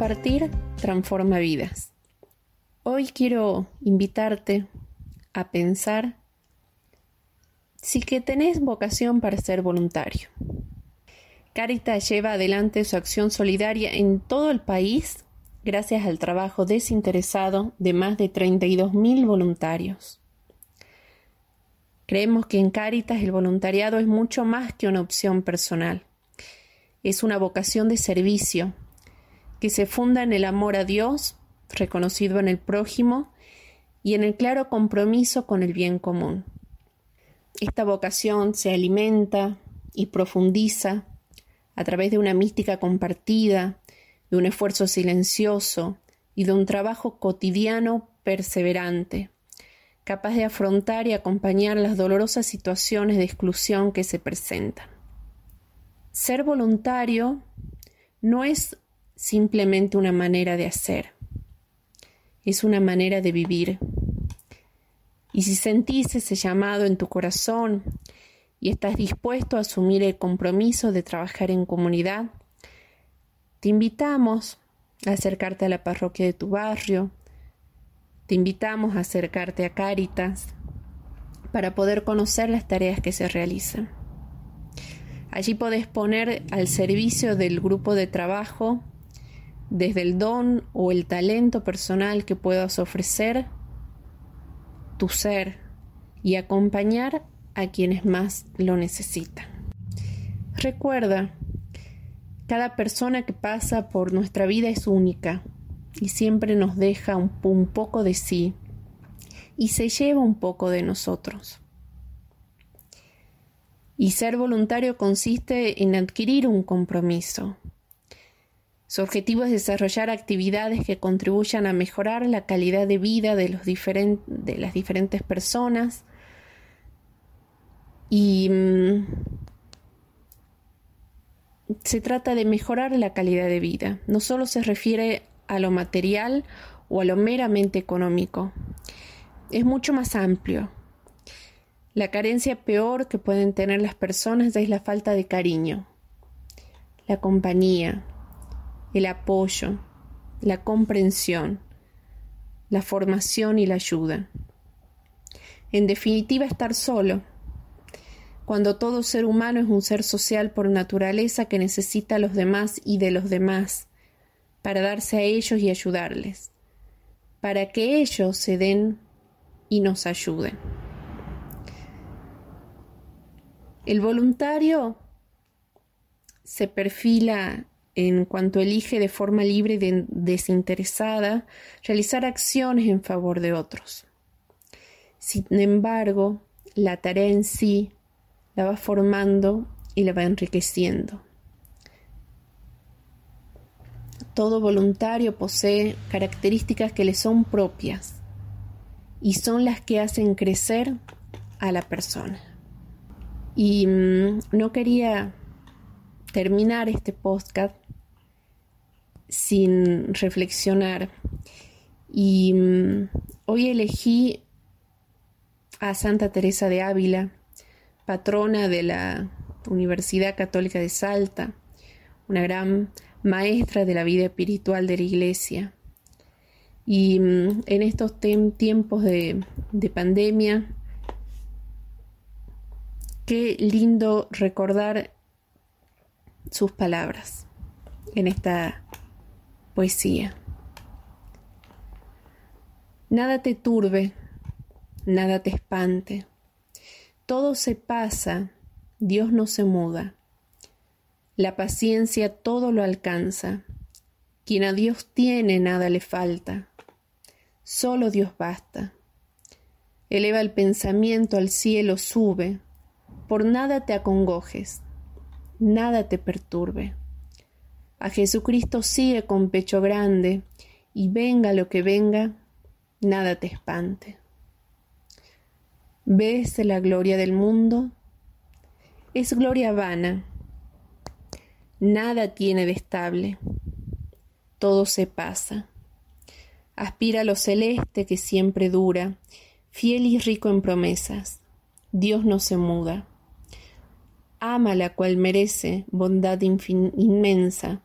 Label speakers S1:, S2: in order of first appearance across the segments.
S1: compartir transforma vidas. Hoy quiero invitarte a pensar si que tenés vocación para ser voluntario. Caritas lleva adelante su acción solidaria en todo el país gracias al trabajo desinteresado de más de 32.000 voluntarios. Creemos que en Caritas el voluntariado es mucho más que una opción personal. Es una vocación de servicio que se funda en el amor a Dios, reconocido en el prójimo, y en el claro compromiso con el bien común. Esta vocación se alimenta y profundiza a través de una mística compartida, de un esfuerzo silencioso y de un trabajo cotidiano perseverante, capaz de afrontar y acompañar las dolorosas situaciones de exclusión que se presentan. Ser voluntario no es simplemente una manera de hacer, es una manera de vivir. Y si sentís ese llamado en tu corazón y estás dispuesto a asumir el compromiso de trabajar en comunidad, te invitamos a acercarte a la parroquia de tu barrio, te invitamos a acercarte a Cáritas para poder conocer las tareas que se realizan. Allí podés poner al servicio del grupo de trabajo desde el don o el talento personal que puedas ofrecer, tu ser y acompañar a quienes más lo necesitan. Recuerda, cada persona que pasa por nuestra vida es única y siempre nos deja un, poco de sí y se lleva un poco de nosotros. Y ser voluntario consiste en adquirir un compromiso, su objetivo es desarrollar actividades que contribuyan a mejorar la calidad de vida de, los de las diferentes personas y mm, se trata de mejorar la calidad de vida. No solo se refiere a lo material o a lo meramente económico. Es mucho más amplio. La carencia peor que pueden tener las personas es la falta de cariño, la compañía, el apoyo, la comprensión, la formación y la ayuda. En definitiva, estar solo, cuando todo ser humano es un ser social por naturaleza que necesita a los demás y de los demás, para darse a ellos y ayudarles, para que ellos se den y nos ayuden. El voluntario se perfila en cuanto elige de forma libre y desinteresada realizar acciones en favor de otros. Sin embargo, la tarea en sí la va formando y la va enriqueciendo. Todo voluntario posee características que le son propias y son las que hacen crecer a la persona. Y mm, no quería terminar este podcast sin reflexionar. Y mm, hoy elegí a Santa Teresa de Ávila, patrona de la Universidad Católica de Salta, una gran maestra de la vida espiritual de la Iglesia. Y mm, en estos tiempos de, de pandemia, qué lindo recordar sus palabras en esta poesía. Nada te turbe, nada te espante. Todo se pasa, Dios no se muda. La paciencia todo lo alcanza. Quien a Dios tiene, nada le falta. Solo Dios basta. Eleva el pensamiento al cielo, sube. Por nada te acongojes, nada te perturbe. A Jesucristo sigue con pecho grande, y venga lo que venga, nada te espante. ¿Ves la gloria del mundo? Es gloria vana. Nada tiene de estable. Todo se pasa. Aspira a lo celeste que siempre dura, fiel y rico en promesas. Dios no se muda. Ama la cual merece bondad inmensa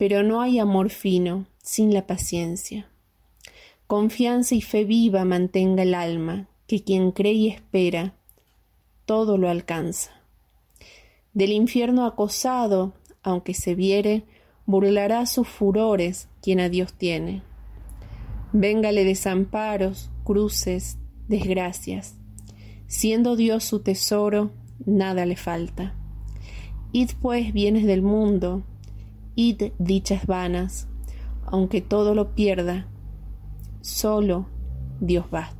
S1: pero no hay amor fino sin la paciencia. Confianza y fe viva mantenga el alma, que quien cree y espera, todo lo alcanza. Del infierno acosado, aunque se viere, burlará sus furores quien a Dios tiene. Véngale desamparos, cruces, desgracias. Siendo Dios su tesoro, nada le falta. Id pues bienes del mundo, id dichas vanas, aunque todo lo pierda, solo Dios basta.